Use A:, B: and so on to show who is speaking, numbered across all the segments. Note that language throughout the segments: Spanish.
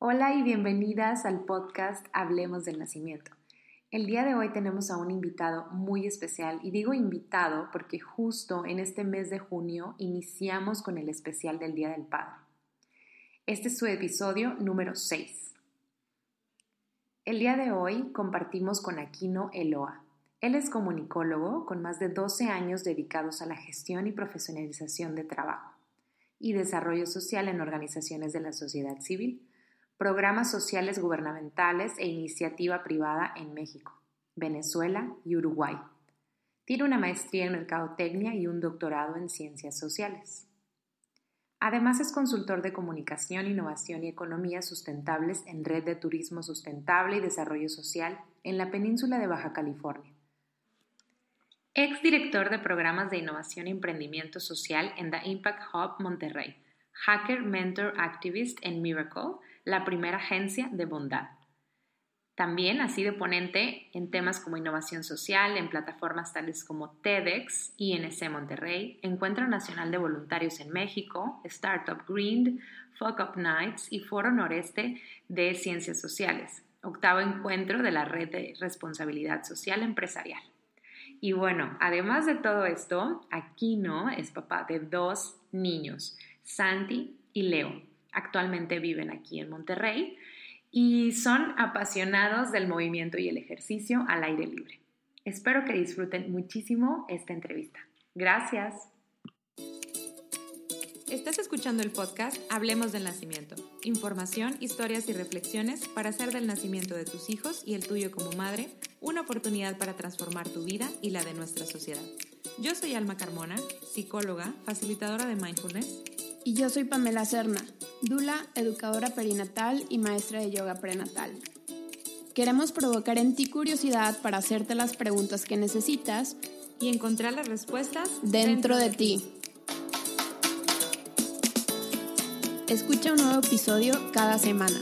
A: Hola y bienvenidas al podcast Hablemos del Nacimiento. El día de hoy tenemos a un invitado muy especial y digo invitado porque justo en este mes de junio iniciamos con el especial del Día del Padre. Este es su episodio número 6. El día de hoy compartimos con Aquino Eloa. Él es comunicólogo con más de 12 años dedicados a la gestión y profesionalización de trabajo y desarrollo social en organizaciones de la sociedad civil programas sociales gubernamentales e iniciativa privada en México, Venezuela y Uruguay. Tiene una maestría en Mercadotecnia y un doctorado en Ciencias Sociales. Además es consultor de comunicación, innovación y economía sustentables en Red de Turismo Sustentable y Desarrollo Social en la península de Baja California. Ex director de programas de innovación y emprendimiento social en The Impact Hub Monterrey, Hacker Mentor Activist en Miracle la primera agencia de bondad. También ha sido ponente en temas como innovación social en plataformas tales como TEDx, INC Monterrey, Encuentro Nacional de Voluntarios en México, Startup Green, Fuck Up Nights y Foro Noreste de Ciencias Sociales, octavo encuentro de la Red de Responsabilidad Social Empresarial. Y bueno, además de todo esto, Aquino es papá de dos niños, Santi y Leo, actualmente viven aquí en Monterrey y son apasionados del movimiento y el ejercicio al aire libre. Espero que disfruten muchísimo esta entrevista. Gracias. Estás escuchando el podcast Hablemos del Nacimiento. Información, historias y reflexiones para hacer del nacimiento de tus hijos y el tuyo como madre una oportunidad para transformar tu vida y la de nuestra sociedad. Yo soy Alma Carmona, psicóloga, facilitadora de mindfulness
B: y yo soy Pamela Serna, Dula, educadora perinatal y maestra de yoga prenatal. Queremos provocar en ti curiosidad para hacerte las preguntas que necesitas
A: y encontrar las respuestas
B: dentro, de, ti. Escucha un nuevo episodio cada semana.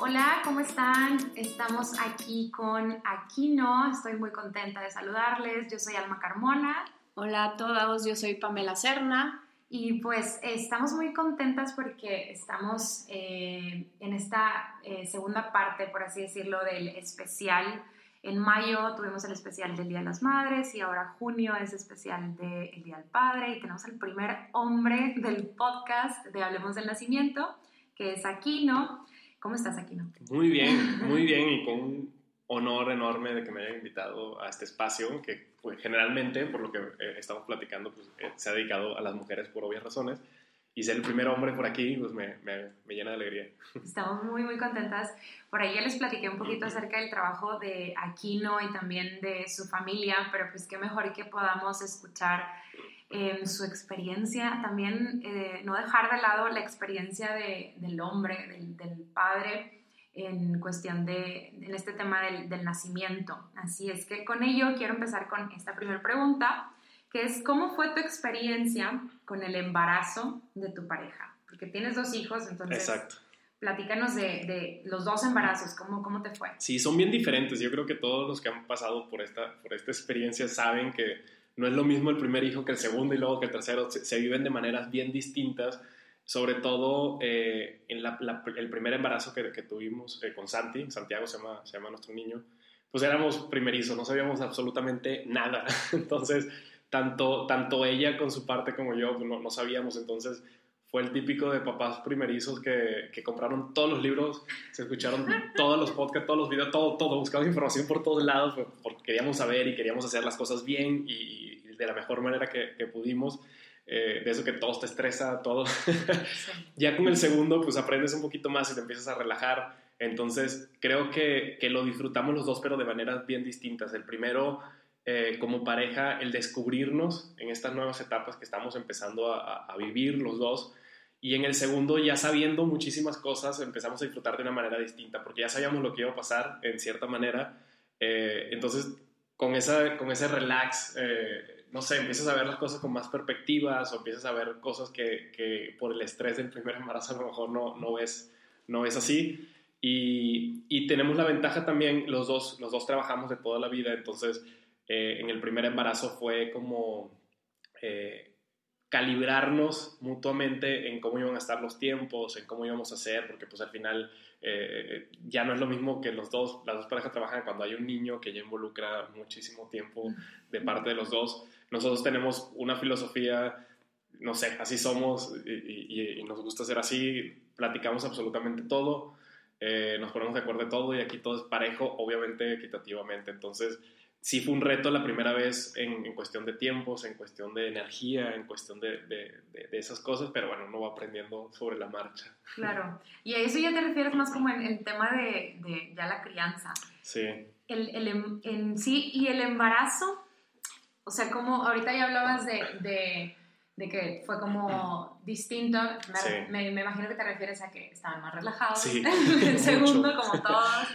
A: Hola, ¿cómo están? Estamos aquí con Aquino. Estoy muy contenta de saludarles. Yo soy Alma Carmona.
B: Hola a todos, yo soy Pamela Serna.
A: Y pues estamos muy contentas porque estamos eh, en esta eh, segunda parte, por así decirlo, del especial. En mayo tuvimos el especial del Día de las Madres y ahora junio es especial del Día del Padre y tenemos el primer hombre del podcast de Hablemos del Nacimiento, que es Aquino. ¿Cómo estás, Aquino?
C: Muy bien, muy bien y con honor enorme de que me hayan invitado a este espacio que pues, generalmente, por lo que eh, estamos platicando, pues, eh, se ha dedicado a las mujeres por obvias razones. Y ser el primer hombre por aquí, pues me, me, me, llena de alegría.
A: Estamos muy, muy contentas. Por ahí ya les platiqué un poquito acerca del trabajo de Aquino y también de su familia, pero pues qué mejor que podamos escuchar eh, su experiencia, también eh, no dejar de lado la experiencia de, del hombre, del, del padre, en cuestión de, en este tema del, del, nacimiento. Así es que con ello quiero empezar con esta primera pregunta, que es ¿cómo fue tu experiencia con el embarazo de tu pareja? Porque tienes dos hijos, entonces...
C: Exacto.
A: Platícanos de, de los dos embarazos, ¿cómo, ¿cómo te fue?
C: Sí, son bien diferentes. Yo creo que todos los que han pasado por esta, por esta experiencia saben que no es lo mismo el primer hijo que el segundo y luego que el tercero. Se, se viven de maneras bien distintas sobre todo eh, en el primer embarazo que, que tuvimos eh, con Santi, Santiago se llama, se llama nuestro niño, pues éramos primerizos, no sabíamos absolutamente nada. Entonces, tanto, tanto ella con su parte como yo, pues no, no sabíamos. Entonces, fue el típico de papás primerizos que, que, compraron todos los libros, se escucharon todos los podcasts, todos los videos, todo, todo, buscamos información por todos lados, porque queríamos saber y queríamos hacer las cosas bien y, y de la mejor manera que, que pudimos. Eh, de eso que todo te estresa, todo. Ya con el segundo, pues aprendes un poquito más y te empiezas a relajar. Entonces, creo que, que lo disfrutamos los dos, pero de maneras bien distintas. El primero, eh, como pareja, el descubrirnos en estas nuevas etapas que estamos empezando a, a, vivir los dos. Y en el segundo, ya sabiendo muchísimas cosas, empezamos a disfrutar de una manera distinta, porque ya sabíamos lo que iba a pasar en cierta manera. Eh, entonces, con, esa, con ese relax, eh, no sé, empiezas a ver las cosas con más perspectivas o empiezas a ver cosas que, que por el estrés del primer embarazo a lo mejor no, no, ves, no ves así. Y, y, tenemos la ventaja también, los dos, los dos trabajamos de toda la vida, entonces eh, en el primer embarazo fue como... Eh, calibrarnos mutuamente en cómo iban a estar los tiempos, en cómo íbamos a hacer, porque pues al final eh, ya no es lo mismo que los dos, las dos parejas trabajan cuando hay un niño que ya involucra muchísimo tiempo de parte de los dos. Nosotros tenemos una filosofía, no sé, así somos y, nos gusta ser así, platicamos absolutamente todo, eh, nos ponemos de acuerdo de todo y aquí todo es parejo, obviamente equitativamente. Entonces, sí fue un reto la primera vez en, cuestión de tiempos, en cuestión de energía, en cuestión de, de, esas cosas, pero bueno, uno va aprendiendo sobre la marcha.
A: Claro, y a eso ya te refieres más como en el tema de, ya la crianza.
C: Sí.
A: El, el, em, en sí, y el embarazo, o sea, como ahorita ya hablabas de, que fue como distinto, me, me, imagino que te refieres a que estaban más relajados,
C: sí,
A: el segundo, como todos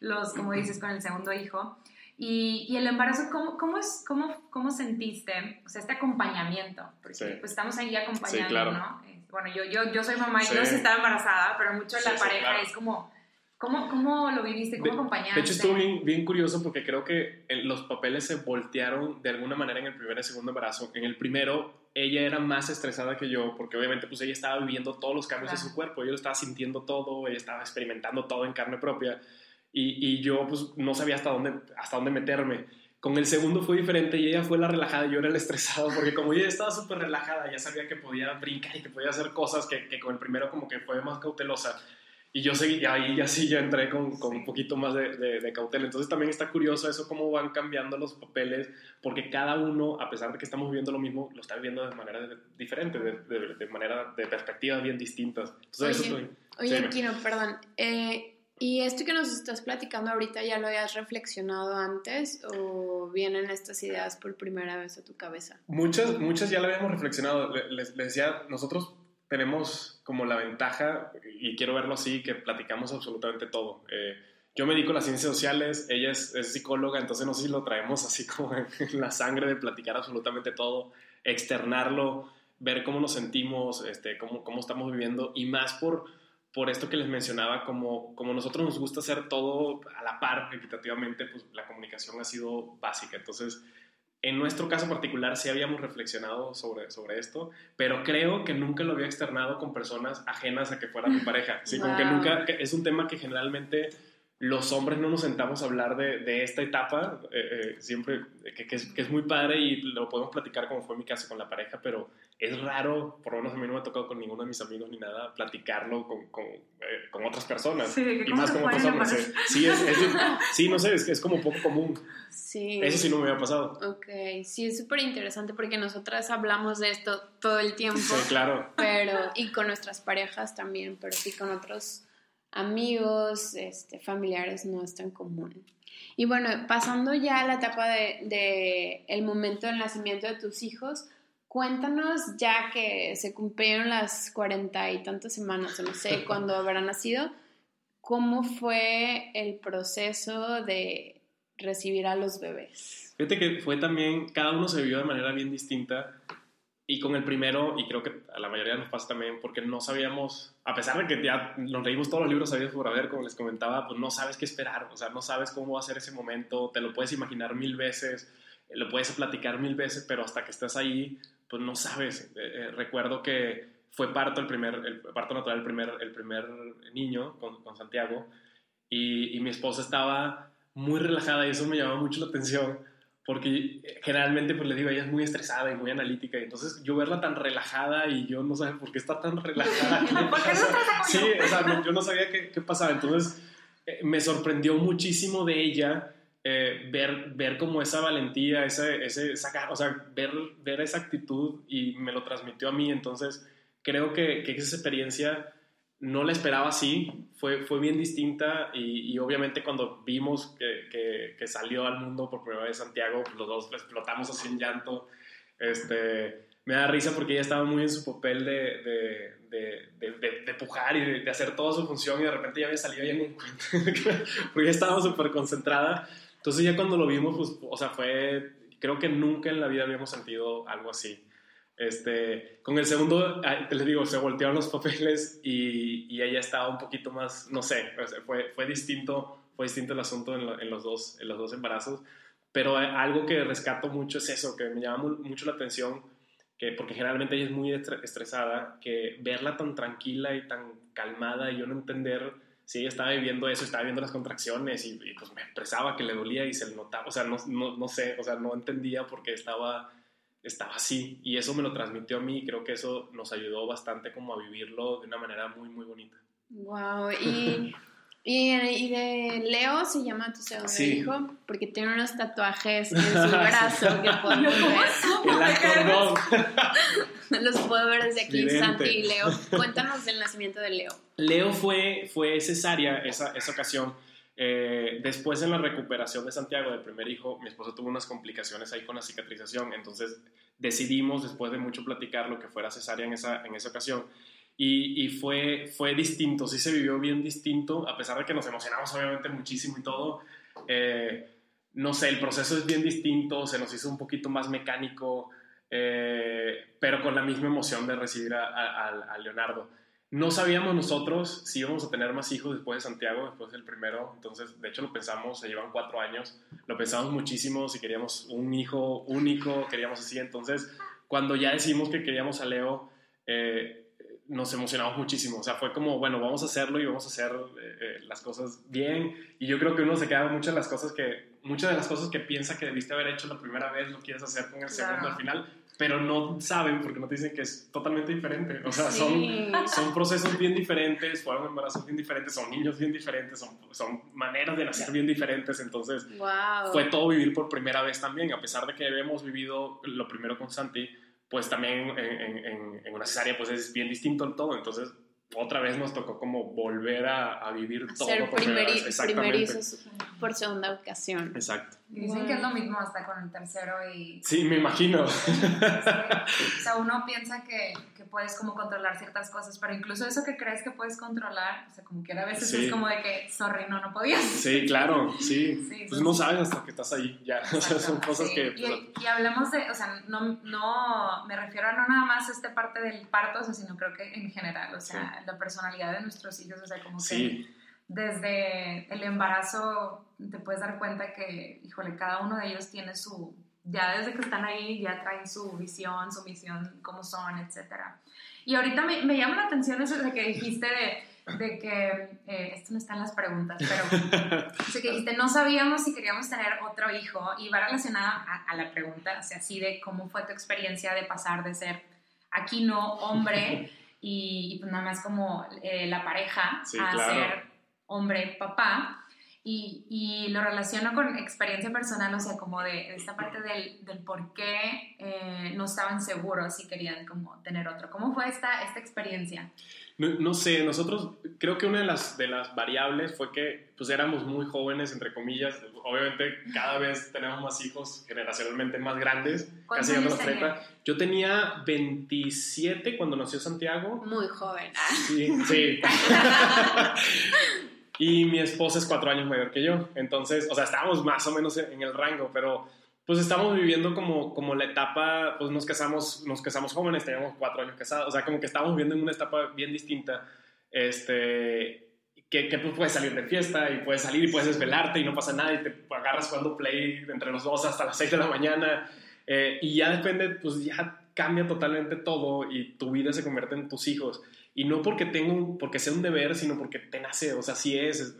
A: los, como dices, con el segundo hijo. Y, y el embarazo, ¿cómo, cómo, es, cómo, ¿cómo sentiste? O sea, este acompañamiento, porque pues estamos ahí acompañando, ¿no? Eh, bueno, yo, yo, yo soy mamá y sí. estaba embarazada, pero mucho la pareja es como, ¿cómo, ¿cómo lo viviste? ¿Cómo acompañaste?
C: De hecho, estuvo bien, bien curioso porque creo que los papeles se voltearon de alguna manera en el primer y segundo embarazo. En el primero, ella era más estresada que yo, porque obviamente pues ella estaba viviendo todos los cambios de su cuerpo, yo lo estaba sintiendo todo, ella estaba experimentando todo en carne propia y, yo pues no sabía hasta dónde, hasta dónde meterme. Con el segundo fue diferente y ella fue la relajada y yo era el estresado porque como ella estaba súper relajada, ya sabía que podía brincar y que podía hacer cosas que, que, con el primero como que fue más cautelosa. Y yo seguí, ahí ya sí, ya entré con, con un poquito más de, de, cautela. Entonces también está curioso eso, cómo van cambiando los papeles, porque cada uno, a pesar de que estamos viviendo lo mismo, lo está viviendo de manera diferente, de, de, manera, de perspectivas bien distintas. Entonces,
B: oye,
C: eso
B: oye Kino, perdón. Eh, ¿Y esto que nos estás platicando ahorita ya lo habías reflexionado antes o vienen estas ideas por primera vez a tu cabeza?
C: Muchas, muchas ya lo habíamos reflexionado. Les, decía, nosotros tenemos como la ventaja, y quiero verlo así, que platicamos absolutamente todo. Eh, yo me dedico a las ciencias sociales, ella es, psicóloga, entonces no sé si lo traemos así como en la sangre de platicar absolutamente todo, externarlo, ver cómo nos sentimos, este, cómo, cómo estamos viviendo y más por por esto que les mencionaba, como, como nosotros nos gusta hacer todo a la par, equitativamente, pues la comunicación ha sido básica. Entonces, en nuestro caso particular sí habíamos reflexionado sobre, sobre esto, pero creo que nunca lo había externado con personas ajenas a que fuera mi pareja. Sí, como que nunca, es un tema que generalmente los hombres no nos sentamos a hablar de, de esta etapa, eh, eh, siempre, que, que, es, que, es, muy padre y lo podemos platicar como fue mi caso con la pareja, pero es raro, por lo menos a mí no me ha tocado con ninguno de mis amigos ni nada, platicarlo con, con, eh, con otras personas.
A: Sí,
C: y más con otros hombres. Sí, es, sí, no sé, es, es como poco común.
B: Sí.
C: Eso sí no me había pasado.
B: Ok, sí, es súper interesante porque nosotras hablamos de esto todo el tiempo.
C: Sí, claro.
B: Pero, y con nuestras parejas también, pero sí con otros amigos, este, familiares no es tan común. Y bueno, pasando ya a la etapa de, de el momento del nacimiento de tus hijos, Cuéntanos, ya que se cumplieron las cuarenta y tantas semanas, o no sé cuándo habrá nacido, ¿cómo fue el proceso de recibir a los bebés?
C: Fíjate que fue también, cada uno se vivió de manera bien distinta. Y con el primero, y creo que a la mayoría nos pasa también, porque no sabíamos, a pesar de que ya nos leímos todos los libros sabías por haber, como les comentaba, pues no sabes qué esperar, o sea, no sabes cómo va a ser ese momento, te lo puedes imaginar mil veces, lo puedes platicar mil veces, pero hasta que estás ahí, pues no sabes. Eh, eh, recuerdo que fue parto, el primer, el parto natural, el primer, el primer niño con, con Santiago, y, y, mi esposa estaba muy relajada y eso me llamó mucho la atención, porque generalmente, pues le digo, ella es muy estresada y muy analítica, y entonces yo verla tan relajada y yo no sabía por qué está tan relajada.
A: ¿Por qué no
C: sí, o sea, yo no sabía qué, qué pasaba, entonces eh, me sorprendió muchísimo de ella eh, ver, ver como esa valentía, ese, ese, esa, o sea, ver, ver esa actitud y me lo transmitió a mí. Entonces, creo que, que esa experiencia no la esperaba así, fue, fue bien distinta y, obviamente cuando vimos que, que, salió al mundo por primera vez Santiago, pues los dos explotamos así en llanto. Este, me da risa porque ella estaba muy en su papel de, de, de, de pujar y de, hacer toda su función y de repente ya había salido y ya ni porque ella estaba súper concentrada entonces ya cuando lo vimos, pues, o sea, fue, creo que nunca en la vida habíamos sentido algo así. Este, con el segundo, les digo, se voltearon los papeles y, y ella estaba un poquito más, no sé, fue, fue distinto, fue distinto el asunto en, en, los dos, en los dos embarazos, pero algo que rescato mucho es eso, que me llama mucho la atención, que, porque generalmente ella es muy estresada, que verla tan tranquila y tan calmada y yo no entender si ella estaba viviendo eso, estaba viendo las contracciones y, pues me expresaba que le dolía y se le notaba, o sea, no, no, no sé, o sea, no entendía por qué estaba, estaba así y eso me lo transmitió a mí y creo que eso nos ayudó bastante como a vivirlo de una manera muy, muy bonita.
B: Wow, y y, de Leo se llama tu segundo hijo porque tiene unos tatuajes en su brazo que podemos ver. Los puedo ver desde aquí, Santi y Leo. Cuéntanos del nacimiento de Leo.
C: Leo fue, fue cesárea esa, esa ocasión. Eh, después en la recuperación de Santiago del primer hijo, mi esposo tuvo unas complicaciones ahí con la cicatrización, entonces decidimos después de mucho platicar lo que fuera cesárea en esa, en esa ocasión y, fue, fue distinto, sí se vivió bien distinto, a pesar de que nos emocionamos obviamente muchísimo y todo. Eh, no sé, el proceso es bien distinto, se nos hizo un poquito más mecánico, eh, pero con la misma emoción de recibir a, Leonardo. No sabíamos nosotros si íbamos a tener más hijos después de Santiago, después del primero, entonces de hecho lo pensamos, se llevan cuatro años, lo pensamos muchísimo, si queríamos un hijo único, queríamos así, entonces cuando ya decidimos que queríamos a Leo, eh, nos emocionamos muchísimo. O sea, fue como, bueno, vamos a hacerlo y vamos a hacer eh, eh, las cosas bien. Y yo creo que uno se queda muchas de las cosas que, muchas de las cosas que piensa que debiste haber hecho la primera vez, lo quieres hacer con el segundo al final, pero no saben porque no te dicen que es totalmente diferente. O sea, son, son procesos bien diferentes, fueron embarazos bien diferentes, son niños bien diferentes, son, son maneras de nacer bien diferentes. Entonces, fue todo vivir por primera vez también, a pesar de que habíamos vivido lo primero con Santi pues también en, en, una cesárea pues es bien distinto en todo, entonces otra vez nos tocó como volver a, vivir todo
B: Ser por primerizos por segunda ocasión.
C: Exacto.
A: Dicen que es lo mismo hasta con el tercero y...
C: Sí, me imagino. o
A: sea, uno piensa que, que, puedes como controlar ciertas cosas, pero incluso eso que crees que puedes controlar, o sea, como que a veces es como de que, sorry, no, no podías.
C: Sí, claro, sí. pues no sabes hasta que estás ahí, ya. o sea, son cosas que...
A: Pues, y, y, hablamos de, o sea, no, no, me refiero a no nada más a esta parte del parto, o sea, sino creo que en general, o sea, la personalidad de nuestros hijos, o sea, como que desde el embarazo te puedes dar cuenta que, híjole, cada uno de ellos tiene su, ya desde que están ahí, ya traen su visión, su misión, cómo son, etc. Y ahorita me, me llama la atención eso de que dijiste de, de que, eh, esto no está en las preguntas, pero que dijiste, no sabíamos si queríamos tener otro hijo y va relacionada a, la pregunta, o sea, así de cómo fue tu experiencia de pasar de ser aquí no hombre y, pues nada más como eh, la pareja a ser hombre, papá. Y, y, lo relaciono con experiencia personal, o sea, como de, esta parte del, del por qué eh, no estaban seguros si querían como tener otro. ¿Cómo fue esta, esta experiencia?
C: No, sé, nosotros creo que una de las, de las variables fue que pues éramos muy jóvenes, entre comillas. Obviamente cada vez tenemos más hijos generacionalmente más grandes, casi a los 30. Yo tenía 27 cuando nació Santiago.
B: Muy joven.
C: Sí, sí. y mi esposa es cuatro años mayor que yo. Entonces, o sea, estábamos más o menos en el rango, pero pues estamos viviendo como, como la etapa, pues nos casamos, nos casamos jóvenes, teníamos cuatro años casados, o sea, como que estábamos viviendo en una etapa bien distinta, este, que, que pues puedes salir de fiesta y puedes salir y puedes desvelarte y no pasa nada y te agarras jugando play entre los dos hasta las seis de la mañana. Eh, y ya depende, pues ya cambia totalmente todo y tu vida se convierte en tus hijos y no porque tengo, porque sea un deber, sino porque te nace, o sea, sí es, es,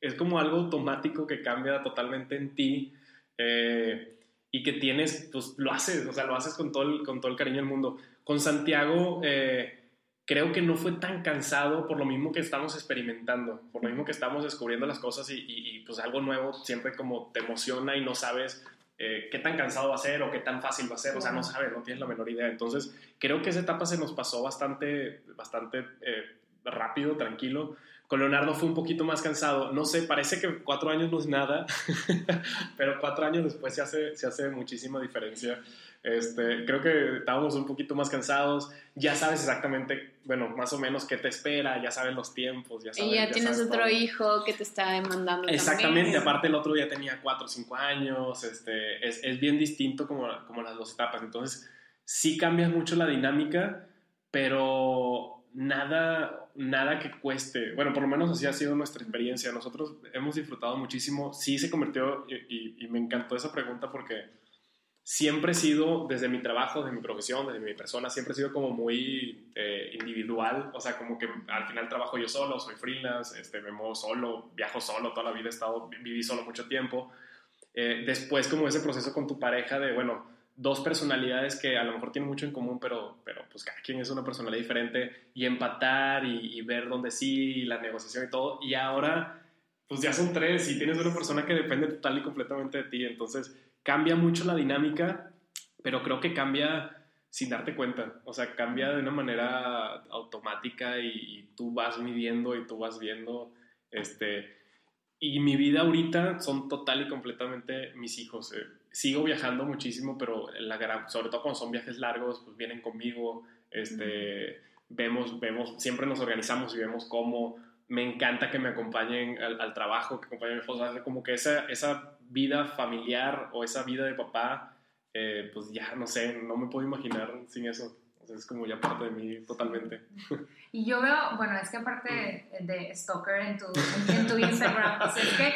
C: es como algo automático que cambia totalmente en ti eh, y que tienes, pues lo haces, o sea, lo haces con todo el, con todo el cariño del mundo. Con Santiago, eh, creo que no fue tan cansado por lo mismo que estamos experimentando, por lo mismo que estamos descubriendo las cosas y, pues algo nuevo siempre como te emociona y no sabes eh, qué tan cansado va a ser o qué tan fácil va a ser, o sea, no sabes, no tienes la menor idea. Entonces, creo que esa etapa se nos pasó bastante, bastante rápido, tranquilo. Con Leonardo fue un poquito más cansado. No sé, parece que cuatro años no es nada, pero cuatro años después se hace, se hace muchísima diferencia. Este, creo que estábamos un poquito más cansados. Ya sabes exactamente, bueno, más o menos qué te espera, ya sabes los tiempos. Ya sabes,
B: y ya, tienes otro hijo que te está demandando.
C: Exactamente, aparte el otro ya tenía cuatro o cinco años. Este, es, es bien distinto como, como las dos etapas. Entonces, sí cambia mucho la dinámica, pero nada, nada que cueste. Bueno, por lo menos así ha sido nuestra experiencia. Nosotros hemos disfrutado muchísimo. Sí se convirtió, y, me encantó esa pregunta porque siempre he sido, desde mi trabajo, desde mi profesión, desde mi persona, siempre he sido como muy eh, individual, o sea, como que al final trabajo yo solo, soy freelance, este, me muevo solo, viajo solo, toda la vida he estado, viví solo mucho tiempo. Eh, después como ese proceso con tu pareja de, bueno, dos personalidades que a lo mejor tienen mucho en común, pero, pero pues cada quien es una personalidad diferente, y empatar y, ver dónde sí, la negociación y todo, y ahora pues ya son tres y tienes una persona que depende total y completamente de ti, entonces cambia mucho la dinámica, pero creo que cambia sin darte cuenta. O sea, cambia de una manera automática y, tú vas midiendo y tú vas viendo. Este, y mi vida ahorita son total y completamente mis hijos. Eh, sigo viajando muchísimo, pero la gran, sobre todo cuando son viajes largos, pues vienen conmigo. Este, vemos, vemos, siempre nos organizamos y vemos cómo. Me encanta que me acompañen al, trabajo, que acompañen a mi esposa. Como que esa, esa vida familiar o esa vida de papá, eh, pues ya no sé, no me puedo imaginar sin eso. O sea, es como ya parte de mí totalmente.
A: Y yo veo, bueno, es que aparte de Stalker en tu, en, tu Instagram, pues es que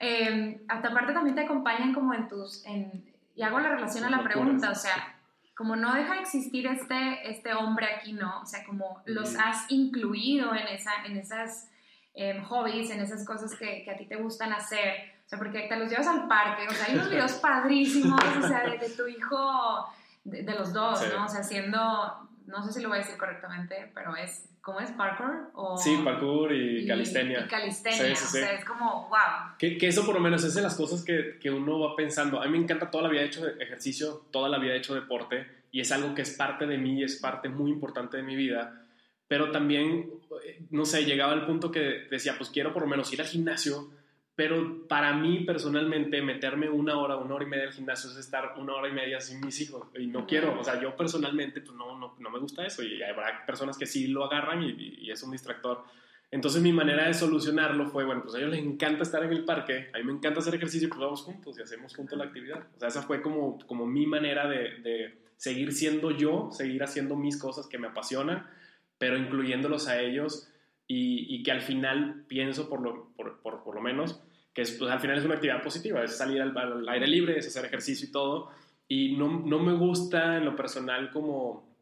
A: eh, aparte también te acompañan como en tus, en, y hago la relación a la pregunta, o sea, como no deja de existir este, este hombre aquí, ¿no? O sea, como los has incluido en, esa, en esas em, hobbies, en esas cosas que, que, a ti te gustan hacer. O sea, porque te los llevas al parque, o sea, hay unos videos padrísimos, o sea, de, tu hijo, de, los dos, ¿no? O sea, haciendo, no sé si lo voy a decir correctamente, pero es, ¿cómo es? ¿Parkour? O,
C: sí, parkour y, calistenia.
A: Y calistenia, o sea, es como, wow.
C: Que, que, eso por lo menos es de las cosas que, que uno va pensando. A mí me encanta, toda la vida he hecho ejercicio, toda la vida he hecho deporte, y es algo que es parte de mí, es parte muy importante de mi vida pero también, no sé, llegaba al punto que decía, pues quiero por lo menos ir al gimnasio, pero para mí personalmente meterme una hora, una hora y media al gimnasio es estar una hora y media sin mis hijos y no quiero, o sea, yo personalmente pues no, no, no me gusta eso y habrá personas que sí lo agarran y, y, es un distractor. Entonces mi manera de solucionarlo fue, bueno, pues a ellos les encanta estar en el parque, a mí me encanta hacer ejercicio, pues vamos juntos y hacemos juntos la actividad. O sea, esa fue como, como mi manera de, de seguir siendo yo, seguir haciendo mis cosas que me apasionan, pero incluyéndolos a ellos y, y que al final pienso por lo, por, por, por lo menos que es, pues, al final es una actividad positiva, es salir al, aire libre, es hacer ejercicio y todo, y no, no, me gusta en lo personal como,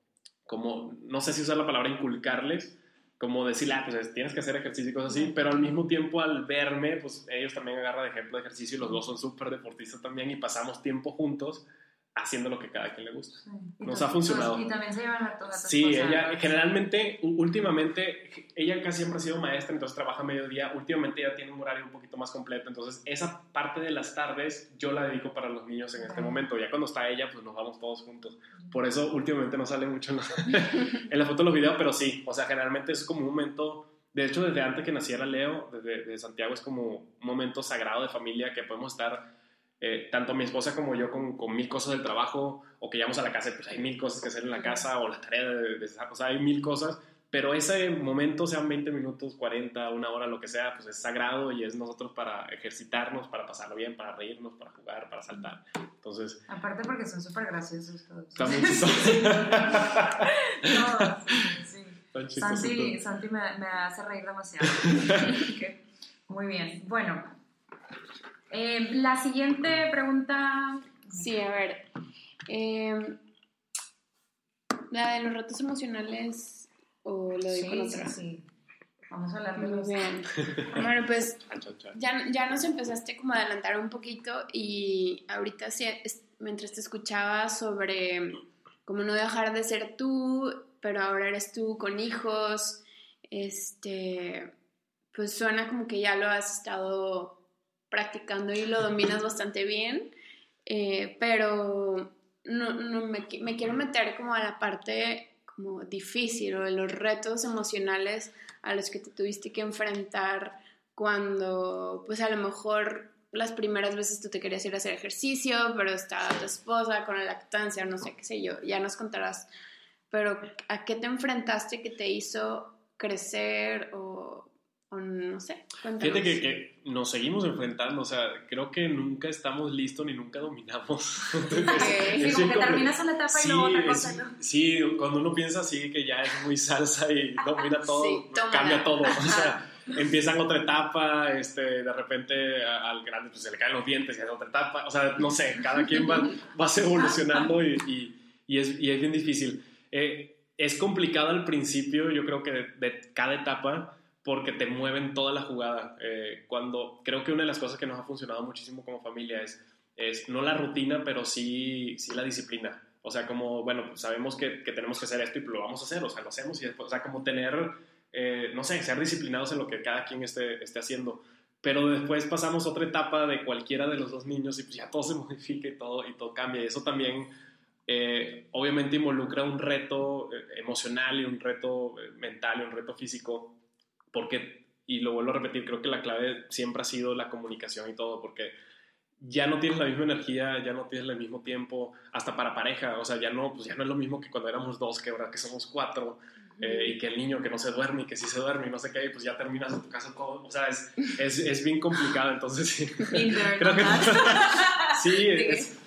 C: como, no sé si usar la palabra inculcarles, como decir, ah, pues tienes que hacer ejercicio y cosas así, pero al mismo tiempo al verme, pues ellos también agarran de ejemplo de ejercicio y los dos son súper deportistas también y pasamos tiempo juntos haciendo lo que cada quien le gusta. Nos ha funcionado.
A: Y también se llevan a todas
C: Sí, ella generalmente, últimamente, ella casi siempre ha sido maestra, entonces trabaja mediodía. Últimamente ya tiene un horario un poquito más completo, entonces esa parte de las tardes yo la dedico para los niños en este momento. Ya cuando está ella, pues nos vamos todos juntos. Por eso últimamente no sale mucho en la, en foto de los videos, pero sí, o sea, generalmente es como un momento... De hecho, desde antes que naciera Leo, desde, desde Santiago, es como un momento sagrado de familia que podemos estar eh, tanto mi esposa como yo con, con, mil cosas del trabajo, o que llegamos a la casa, pues hay mil cosas que hacer en la casa, o la tarea de, de, o sea, hay mil cosas, pero ese momento, sean 20 minutos, 40, una hora, lo que sea, pues es sagrado y es nosotros para ejercitarnos, para pasarlo bien, para reírnos, para jugar, para saltar. Entonces...
A: Aparte porque son súper graciosos todos.
C: También
A: todos, sí. Santi, Santi me, me, hace reír demasiado. Muy bien. Bueno, eh, la siguiente pregunta.
B: Sí, a ver. Eh, la de los retos emocionales o lo digo con otra.
A: Sí, Vamos a hablar de los.
B: Bien. bueno, pues ya, ya nos empezaste como a adelantar un poquito y ahorita sí, mientras te escuchaba sobre cómo no dejar de ser tú, pero ahora eres tú con hijos, este, pues suena como que ya lo has estado practicando y lo dominas bastante bien, eh, pero no, no me, quiero meter como a la parte como difícil o de los retos emocionales a los que te tuviste que enfrentar cuando pues a lo mejor las primeras veces tú te querías ir a hacer ejercicio, pero estaba tu esposa con la lactancia, no sé qué sé yo, ya nos contarás, pero ¿a qué te enfrentaste que te hizo crecer o no sé.
C: Fíjate que, nos seguimos enfrentando, o sea, creo que nunca estamos listos ni nunca dominamos.
A: sí, como que terminas una etapa y luego otra cosa,
C: Sí, cuando uno piensa así que ya es muy salsa y domina todo, cambia todo, o sea, empiezan otra etapa, este, de repente al grande pues, se le caen los dientes y hace otra etapa, o sea, no sé, cada quien va, va evolucionando y, y, y, es, y es bien difícil. Eh, es complicado al principio, yo creo que de, cada etapa, porque te mueven toda la jugada. Eh, cuando creo que una de las cosas que nos ha funcionado muchísimo como familia es, es no la rutina, pero sí, sí la disciplina. O sea, como, bueno, pues sabemos que, que, tenemos que hacer esto y lo vamos a hacer, o sea, lo hacemos y después, o sea, como tener, eh, no sé, ser disciplinados en lo que cada quien esté, esté haciendo. Pero después pasamos otra etapa de cualquiera de los dos niños y pues ya todo se modifica y todo, y todo cambia. Y eso también eh, obviamente involucra un reto eh, emocional y un reto eh, mental y un reto físico, porque, y lo vuelvo a repetir, creo que la clave siempre ha sido la comunicación y todo, porque ya no tienes la misma energía, ya no tienes el mismo tiempo, hasta para pareja, o sea, ya no, pues ya no es lo mismo que cuando éramos dos, que ahora que somos cuatro, y que el niño que no se duerme y que sí se duerme y no sé qué, pues ya terminas en tu casa todo, o sea, es, es, es bien complicado, entonces sí, creo que sí, es,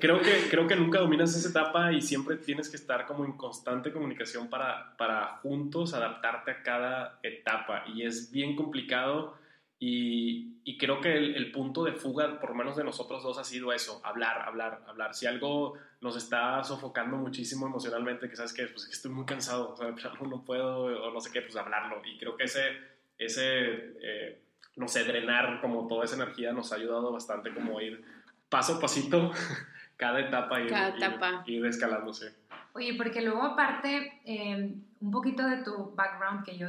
C: creo que, creo que nunca dominas esa etapa y siempre tienes que estar como en constante comunicación para, para juntos adaptarte a cada etapa. Y es bien complicado y, y creo que el, el, punto de fuga, por lo menos de nosotros dos, ha sido eso, hablar, hablar, hablar. Si algo nos está sofocando muchísimo emocionalmente, que sabes que, pues, estoy muy cansado, o sea, no puedo o no sé qué, pues hablarlo. Y creo que ese, ese eh, no sé, drenar como toda esa energía nos ha ayudado bastante como ir paso a pasito cada etapa y
B: cada etapa.
C: Ir, escalándose.
D: Oye, porque luego aparte, em, un poquito de tu background, que yo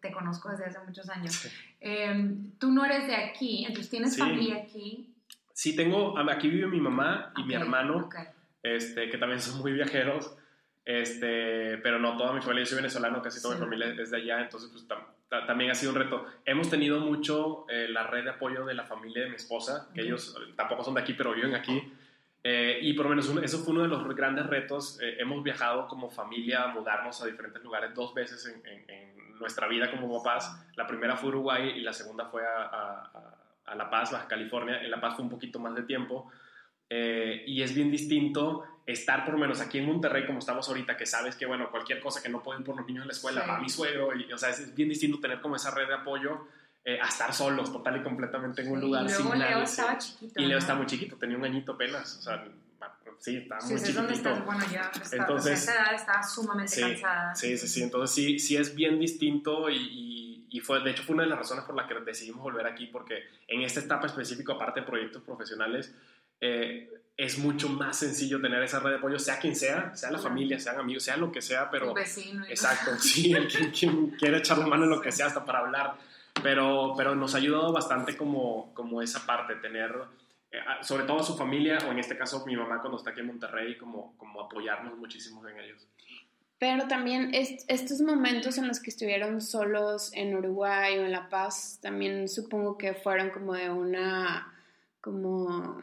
D: te conozco desde hace muchos años, em, tú no eres de aquí, entonces tienes familia aquí.
C: Sí, tengo, aquí vive mi mamá y mi hermano, este, que también son muy viajeros, este, pero no, toda mi familia, yo soy venezolano, casi toda mi familia es de allá, entonces pues también ha sido un reto. Hemos tenido mucho eh, la red de apoyo de la familia de mi esposa, que ellos tampoco son de aquí, pero viven aquí. Eh, y por lo menos eso fue uno de los grandes retos. Eh, hemos viajado como familia a mudarnos a diferentes lugares dos veces en, en, nuestra vida como papás. La primera fue Uruguay y la segunda fue a, a, a La Paz, Baja California. En La Paz fue un poquito más de tiempo. y es bien distinto estar por menos aquí en Monterrey como estamos ahorita, que sabes que, bueno, cualquier cosa que no pueden por los niños en la escuela, va mi suegro, y, o sea, es bien distinto tener como esa red de apoyo eh, a estar solos total y completamente en un lugar
D: y
C: luego
D: Leo estaba chiquito.
C: Y Leo está muy chiquito, tenía un añito apenas, o sea, sí, estaba muy chiquito.
D: bueno, ya entonces, a esa edad estaba sumamente cansada.
C: Sí, sí, sí, entonces sí, sí es bien distinto y, y, fue, de hecho fue una de las razones por las que decidimos volver aquí, porque en esta etapa específica, aparte de proyectos profesionales, eh, es mucho más sencillo tener esa red de apoyo, sea quien sea, sea la familia, sean amigos, sea lo que sea, pero...
D: vecino.
C: Exacto, sí, el quien, quien, quiere echar la mano en lo que sea hasta para hablar, pero, pero nos ha ayudado bastante como, como esa parte, tener, eh, sobre todo a su familia, o en este caso mi mamá cuando está aquí en Monterrey, como, como apoyarnos muchísimo en ellos.
B: Pero también estos momentos en los que estuvieron solos en Uruguay o en La Paz, también supongo que fueron como de una, como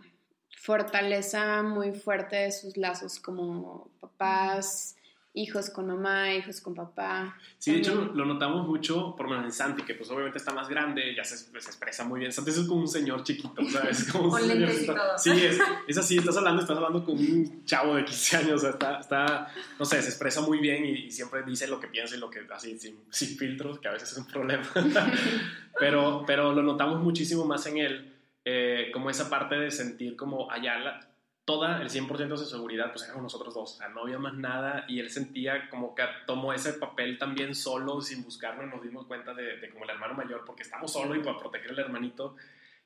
B: fortaleza muy fuerte de sus lazos como papás, hijos con mamá, hijos con papá.
C: Sí, de hecho lo notamos mucho por menos en Santi, que pues obviamente está más grande, ya se, se expresa muy bien. Santi es como un señor chiquito, ¿sabes? Como
D: lentes y todo.
C: Sí, es, es, así, estás hablando, estás hablando con un chavo de 15 años, o sea, está, está no sé, se expresa muy bien y, y, siempre dice lo que piensa y lo que, así, sin, sin filtros, que a veces es un problema. pero, pero lo notamos muchísimo más en él eh, como esa parte de sentir como allá la, toda el 100% de su seguridad, pues éramos nosotros dos, o sea, no había más nada y él sentía como que tomó ese papel también solo, sin buscarlo, nos dimos cuenta de, de como el hermano mayor, porque estamos solos y para proteger al hermanito,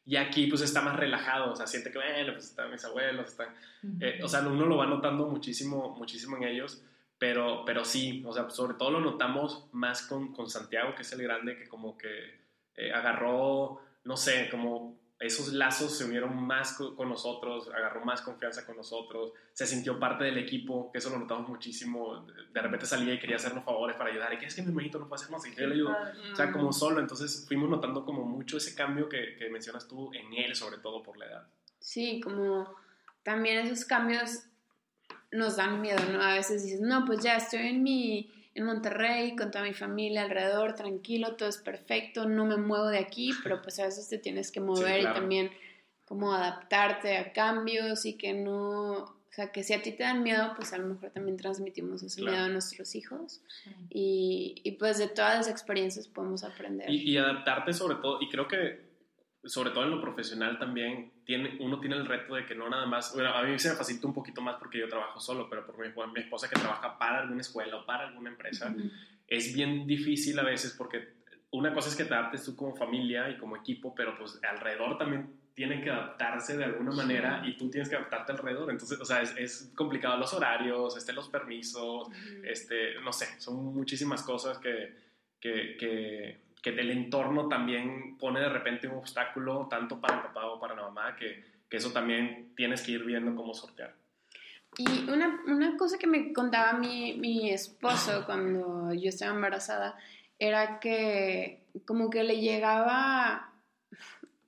C: y aquí pues está más relajado, o sea, siente que, bueno, pues están mis abuelos, están, eh, o sea, uno lo va notando muchísimo, muchísimo en ellos, pero, pero sí, o sea, sobre todo lo notamos más con, con Santiago, que es el grande, que como que eh, agarró, no sé, como esos lazos se unieron más con nosotros, agarró más confianza con nosotros, se sintió parte del equipo, que eso lo notamos muchísimo. De repente salía y quería hacernos favores para ayudar. Y que es que mi hermanito no puede hacer más y yo le ayudo. O sea, como solo. Entonces fuimos notando como mucho ese cambio que, que mencionas tú en él, sobre todo por la edad.
B: Sí, como también esos cambios nos dan miedo, ¿no? A veces dices, no, pues ya estoy en mi en Monterrey con toda mi familia alrededor, tranquilo, todo es perfecto, no me muevo de aquí, pero pues a veces te tienes que mover y también como adaptarte a cambios y que no sea, que si a ti te dan miedo, pues a lo mejor también transmitimos ese miedo a nuestros hijos. Y, y, pues de todas las experiencias podemos aprender.
C: Y, y, adaptarte sobre todo, y creo que sobre todo en lo profesional también, tiene, uno tiene el reto de que no nada más, bueno, a mí se me facilita un poquito más porque yo trabajo solo, pero por mi, mi esposa que trabaja para alguna escuela o para alguna empresa, es bien difícil a veces porque una cosa es que te adaptes tú como familia y como equipo, pero pues alrededor también tienen que adaptarse de alguna manera y tú tienes que adaptarte alrededor. Entonces, o sea, es, es complicado los horarios, este, los permisos, este, no sé, son muchísimas cosas que, que, que, que, el entorno también pone de repente un obstáculo tanto para el papá o para la mamá que, que eso también tienes que ir viendo cómo sortear.
B: Y una, una cosa que me contaba mi, mi esposo cuando yo estaba embarazada era que como que le llegaba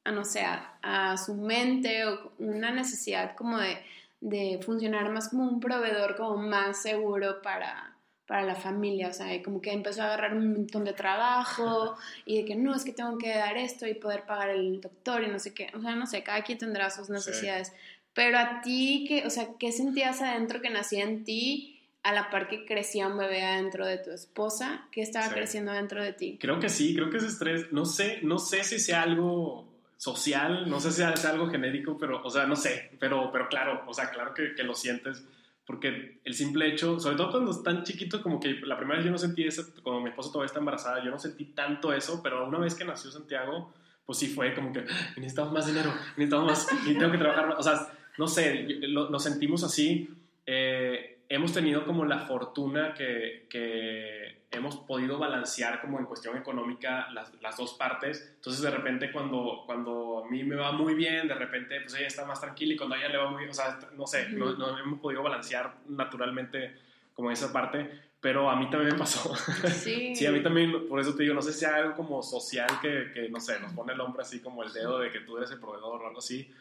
B: a, no sé, a, su mente o una necesidad como de, de, funcionar más como un proveedor como más seguro para, para la familia, o sea, como que empezó a agarrar un montón de trabajo y de que no, es que tengo que dar esto y poder pagar el doctor y no sé qué, o sea, no sé, cada quien tendrá sus necesidades, pero a ti, que, o sea, ¿qué sentías adentro que nacía en ti? a la par que crecía un bebé adentro de tu esposa, ¿qué estaba creciendo dentro de ti?
C: Creo que sí, creo que ese estrés, no sé, no sé si sea algo social, no sé si sea algo genérico, pero, o sea, no sé, pero, pero claro, o sea, claro que, que lo sientes, porque el simple hecho, sobre todo cuando están chiquitos, como que la primera vez yo no sentí eso, cuando mi esposa todavía está embarazada, yo no sentí tanto eso, pero una vez que nació Santiago, pues sí fue como que ah, necesitamos más dinero, necesitamos más, y tengo que trabajar más, o sea, no sé, lo, lo sentimos así. Eh, hemos tenido como la fortuna que, que, hemos podido balancear como en cuestión económica las, las, dos partes. Entonces de repente cuando, cuando a mí me va muy bien, de repente pues ella está más tranquila y cuando a ella le va muy bien, o sea, no sé, no, hemos podido balancear naturalmente como esa parte, pero a mí también me pasó. Sí. sí, a mí también, por eso te digo, no sé si hay algo como social que, que, no sé, nos pone el hombre así como el dedo de que tú eres el proveedor o algo así.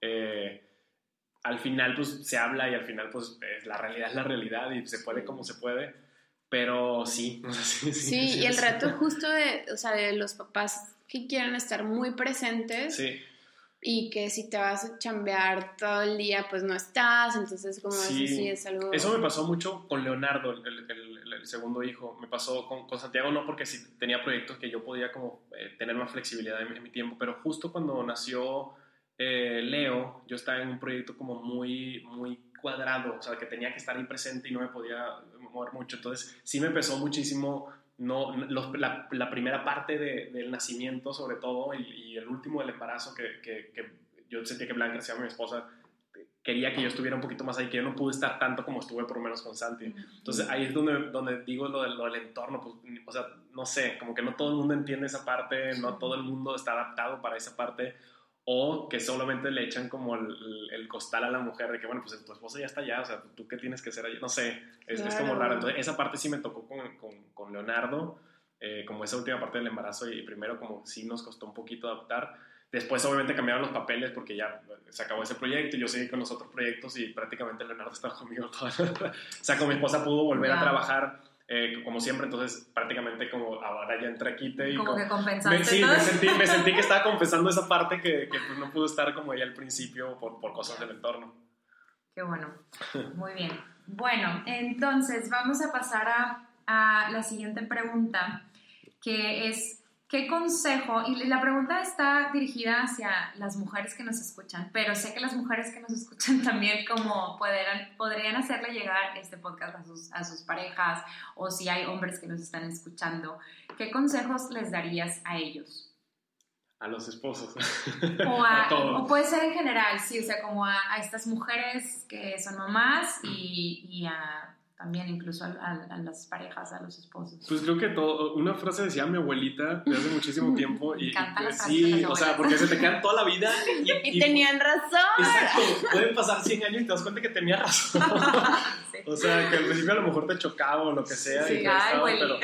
C: Eh, al final pues se habla y al final pues la realidad es la realidad y se puede como se puede, pero sí.
B: sí, sí, y el reto justo de, o sea, de los papás que quieren estar muy presentes.
C: Sí.
B: Y que si te vas a chambear todo el día, pues no estás, entonces como sí. sí es algo...
C: Eso me pasó mucho con Leonardo, el, el, segundo hijo, me pasó con, con, Santiago no porque sí tenía proyectos que yo podía como eh, tener más flexibilidad en, en mi tiempo, pero justo cuando nació eh, Leo, yo estaba en un proyecto como muy, muy cuadrado, o sea, que tenía que estar ahí presente y no me podía mover mucho. Entonces, sí me pesó muchísimo no, la, la, primera parte de, del nacimiento, sobre todo, y, el último del embarazo, que, que, yo sentía que Blanca, se llama mi esposa, quería que yo estuviera un poquito más ahí, que yo no pude estar tanto como estuve por lo menos con Santi. Entonces ahí es donde, donde digo lo, lo del entorno, pues, o sea, no sé, como que no todo el mundo entiende esa parte, no todo el mundo está adaptado para esa parte, o que solamente le echan como el, costal a la mujer de que, bueno, pues tu esposa ya está allá, o sea, tú qué tienes que hacer allá, no sé, es, como raro. Entonces, esa parte sí me tocó con, con, con Leonardo, eh, como esa última parte del embarazo, y primero como sí nos costó un poquito adaptar. Después, obviamente, cambiaron los papeles porque ya se acabó ese proyecto y yo seguí con los otros proyectos y prácticamente Leonardo estaba conmigo todo. o sea, con mi esposa pudo volver a trabajar eh, como siempre, entonces prácticamente como ahora ya entra quite y
D: como, que compensaste
C: me, sí, me sentí, me sentí, que estaba compensando esa parte que, que pues no pudo estar como ella al principio por, por cosas del entorno.
D: Qué bueno, muy bien. Bueno, entonces vamos a pasar a, a la siguiente pregunta, que es ¿Qué consejo? Y la pregunta está dirigida hacia las mujeres que nos escuchan, pero sé que las mujeres que nos escuchan también como podrían, podrían hacerle llegar este podcast a sus, a sus parejas o si hay hombres que nos están escuchando. ¿Qué consejos les darías a ellos?
C: A los esposos.
D: O, a, o puede ser en general, sí, o sea, como a, estas mujeres que son mamás y, y a también incluso a, las parejas, a los esposos.
C: Pues creo que todo, una frase decía mi abuelita de hace muchísimo tiempo y, sí, o sea, porque se te quedan toda la vida
B: y, tenían razón.
C: Exacto, pueden pasar 100 años y te das cuenta que tenía razón. O sea, que al principio a lo mejor te chocaba o lo que sea, sí, pero,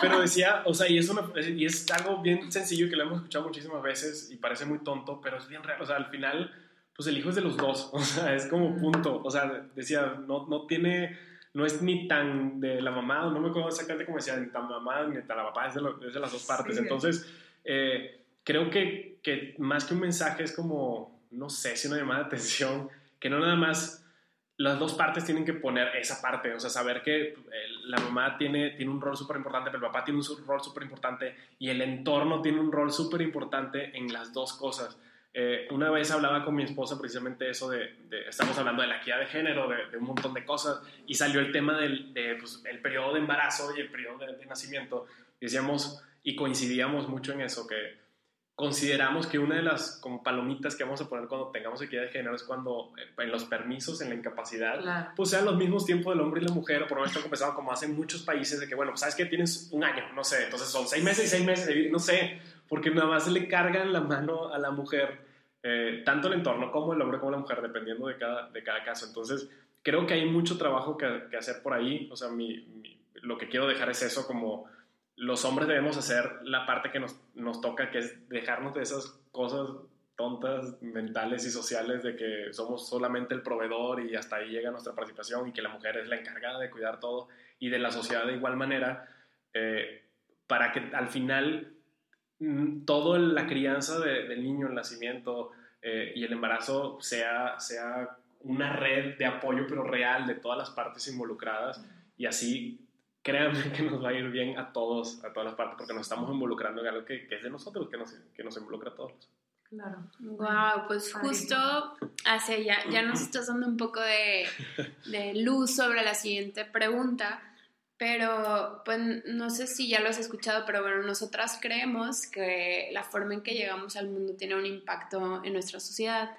C: pero, decía, o sea, y es, una, y es algo bien sencillo que lo hemos escuchado muchísimas veces y parece muy tonto, pero es bien real, o sea, al final pues el hijo es de los dos, o sea, es como punto, o sea, decía, no, no tiene no es ni tan de la mamá, no me acuerdo exactamente cómo decía, ni tan mamá ni tan la papá, es de, las dos partes. Entonces, eh, creo que, que, más que un mensaje es como, no sé, si una llamada de atención, que no nada más las dos partes tienen que poner esa parte, o sea, saber que la mamá tiene, tiene un rol súper importante, pero el papá tiene un rol súper importante y el entorno tiene un rol súper importante en las dos cosas. Eh, una vez hablaba con mi esposa precisamente eso de, estamos hablando de la equidad de género, de, un montón de cosas, y salió el tema del de, pues, el periodo de embarazo y el periodo de, de nacimiento. Decíamos, y coincidíamos mucho en eso, que consideramos que una de las como palomitas que vamos a poner cuando tengamos equidad de género es cuando eh, en los permisos, en la incapacidad, pues sean los mismos tiempos del hombre y la mujer, o por lo menos empezado como hacen muchos países, de que, bueno, pues, sabes que tienes un año, no sé, entonces son seis meses y seis meses, no sé, porque nada más le cargan la mano a la mujer, eh, tanto el entorno como el hombre como la mujer, dependiendo de cada, de cada caso. Entonces, creo que hay mucho trabajo que, hacer por ahí, o sea, lo que quiero dejar es eso como los hombres debemos hacer la parte que nos, nos toca, que es dejarnos de esas cosas tontas, mentales y sociales de que somos solamente el proveedor y hasta ahí llega nuestra participación y que la mujer es la encargada de cuidar todo y de la sociedad de igual manera, eh, para que al final toda la crianza del niño, el nacimiento eh, y el embarazo sea, sea una red de apoyo pero real de todas las partes involucradas y así créanme que nos va a ir bien a todos, a todas las partes, porque nos estamos involucrando en algo que, que es de nosotros, que nos, que nos involucra a todos.
B: Claro. Wow, pues justo hacia ya, ya nos estás dando un poco de, de, luz sobre la siguiente pregunta, pero pues no sé si ya lo has escuchado, pero bueno, nosotras creemos que la forma en que llegamos al mundo tiene un impacto en nuestra sociedad.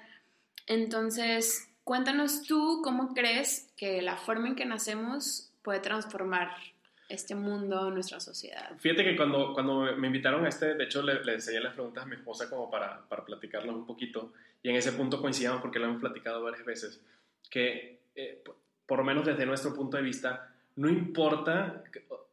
B: Entonces, cuéntanos tú cómo crees que la forma en que nacemos puede transformar este mundo, nuestra sociedad.
C: Fíjate que cuando, cuando me invitaron a este, de hecho le, enseñé las preguntas a mi esposa como para, para platicarlas un poquito y en ese punto coincidimos porque lo hemos platicado varias veces, que eh, por lo menos desde nuestro punto de vista, no importa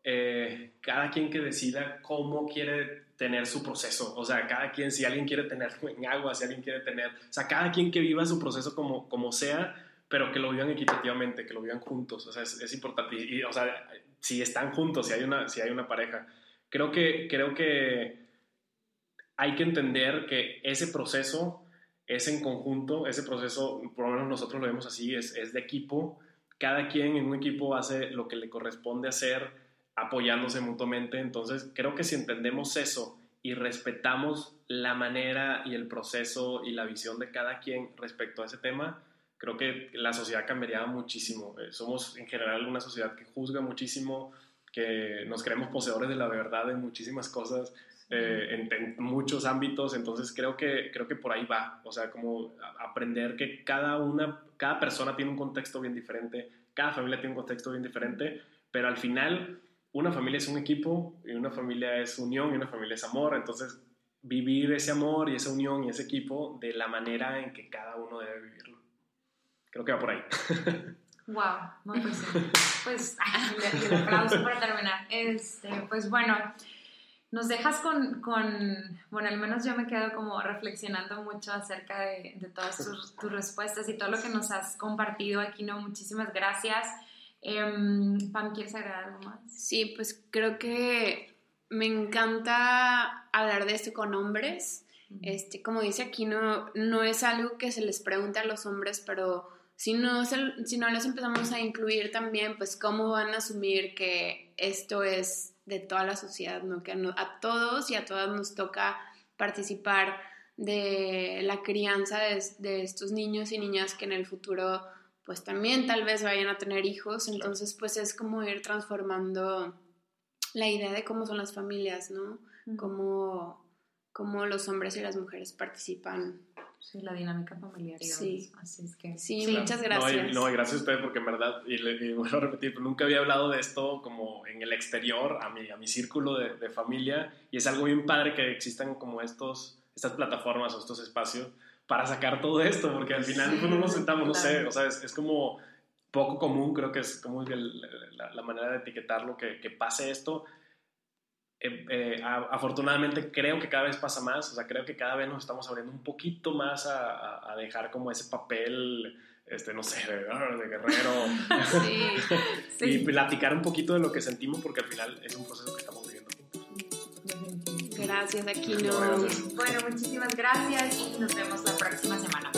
C: eh, cada quien que decida cómo quiere tener su proceso, o sea, cada quien, si alguien quiere tener en agua, si alguien quiere tener, o sea, cada quien que viva su proceso como, como sea, pero que lo vivan equitativamente, que lo vivan juntos, o sea, es, importante, y, o sea, si están juntos, si hay una, si hay una pareja. Creo que, creo que hay que entender que ese proceso es en conjunto, ese proceso, por lo menos nosotros lo vemos así, es, es de equipo. Cada quien en un equipo hace lo que le corresponde hacer, apoyándose mutuamente. Entonces, creo que si entendemos eso y respetamos la manera y el proceso y la visión de cada quien respecto a ese tema, creo que la sociedad cambiaría muchísimo. Eh, somos en general una sociedad que juzga muchísimo, que nos creemos poseedores de la verdad en muchísimas cosas, eh, en, muchos ámbitos, entonces creo que, creo que por ahí va, o sea, como aprender que cada una, cada persona tiene un contexto bien diferente, cada familia tiene un contexto bien diferente, pero al final una familia es un equipo y una familia es unión y una familia es amor, entonces vivir ese amor y esa unión y ese equipo de la manera en que cada uno debe vivirlo. Creo que va por ahí.
D: Wow, no, pues. Pues, ay, el aplauso para terminar. Este, pues bueno, nos dejas con, con, bueno, al menos yo me quedo como reflexionando mucho acerca de, de todas tus, tus, respuestas y todo lo que nos has compartido aquí, ¿no? Muchísimas gracias. Eh, Pam, ¿quieres agregar algo más?
B: Sí, pues creo que me encanta hablar de esto con hombres. Este, como dice aquí, no, no es algo que se les pregunte a los hombres, pero si no, si no los empezamos a incluir también, pues cómo van a asumir que esto es de toda la sociedad, ¿no? Que a, todos y a todas nos toca participar de la crianza de, estos niños y niñas que en el futuro pues también tal vez vayan a tener hijos, entonces pues es como ir transformando la idea de cómo son las familias, ¿no? Cómo, cómo los hombres y las mujeres participan
D: Sí, la dinámica familiar.
B: Sí.
D: Así es que...
B: Sí, muchas gracias.
C: No, gracias a usted porque en verdad, y, le, vuelvo a repetir, nunca había hablado de esto como en el exterior, a mi, a mi círculo de, de familia, y es algo bien padre que existan como estos, estas plataformas o estos espacios para sacar todo esto, porque al final sí, no nos sentamos, no sé, o sea, es, es, como poco común, creo que es como la, la, manera de etiquetarlo, que, que pase esto, eh, eh, afortunadamente creo que cada vez pasa más, o sea, creo que cada vez nos estamos abriendo un poquito más a, a, dejar como ese papel, este, no sé, de, de guerrero, sí, sí. y platicar un poquito de lo que sentimos, porque al final es un proceso que estamos viviendo.
B: Gracias, Aquino.
D: Bueno, muchísimas gracias y nos vemos la próxima semana.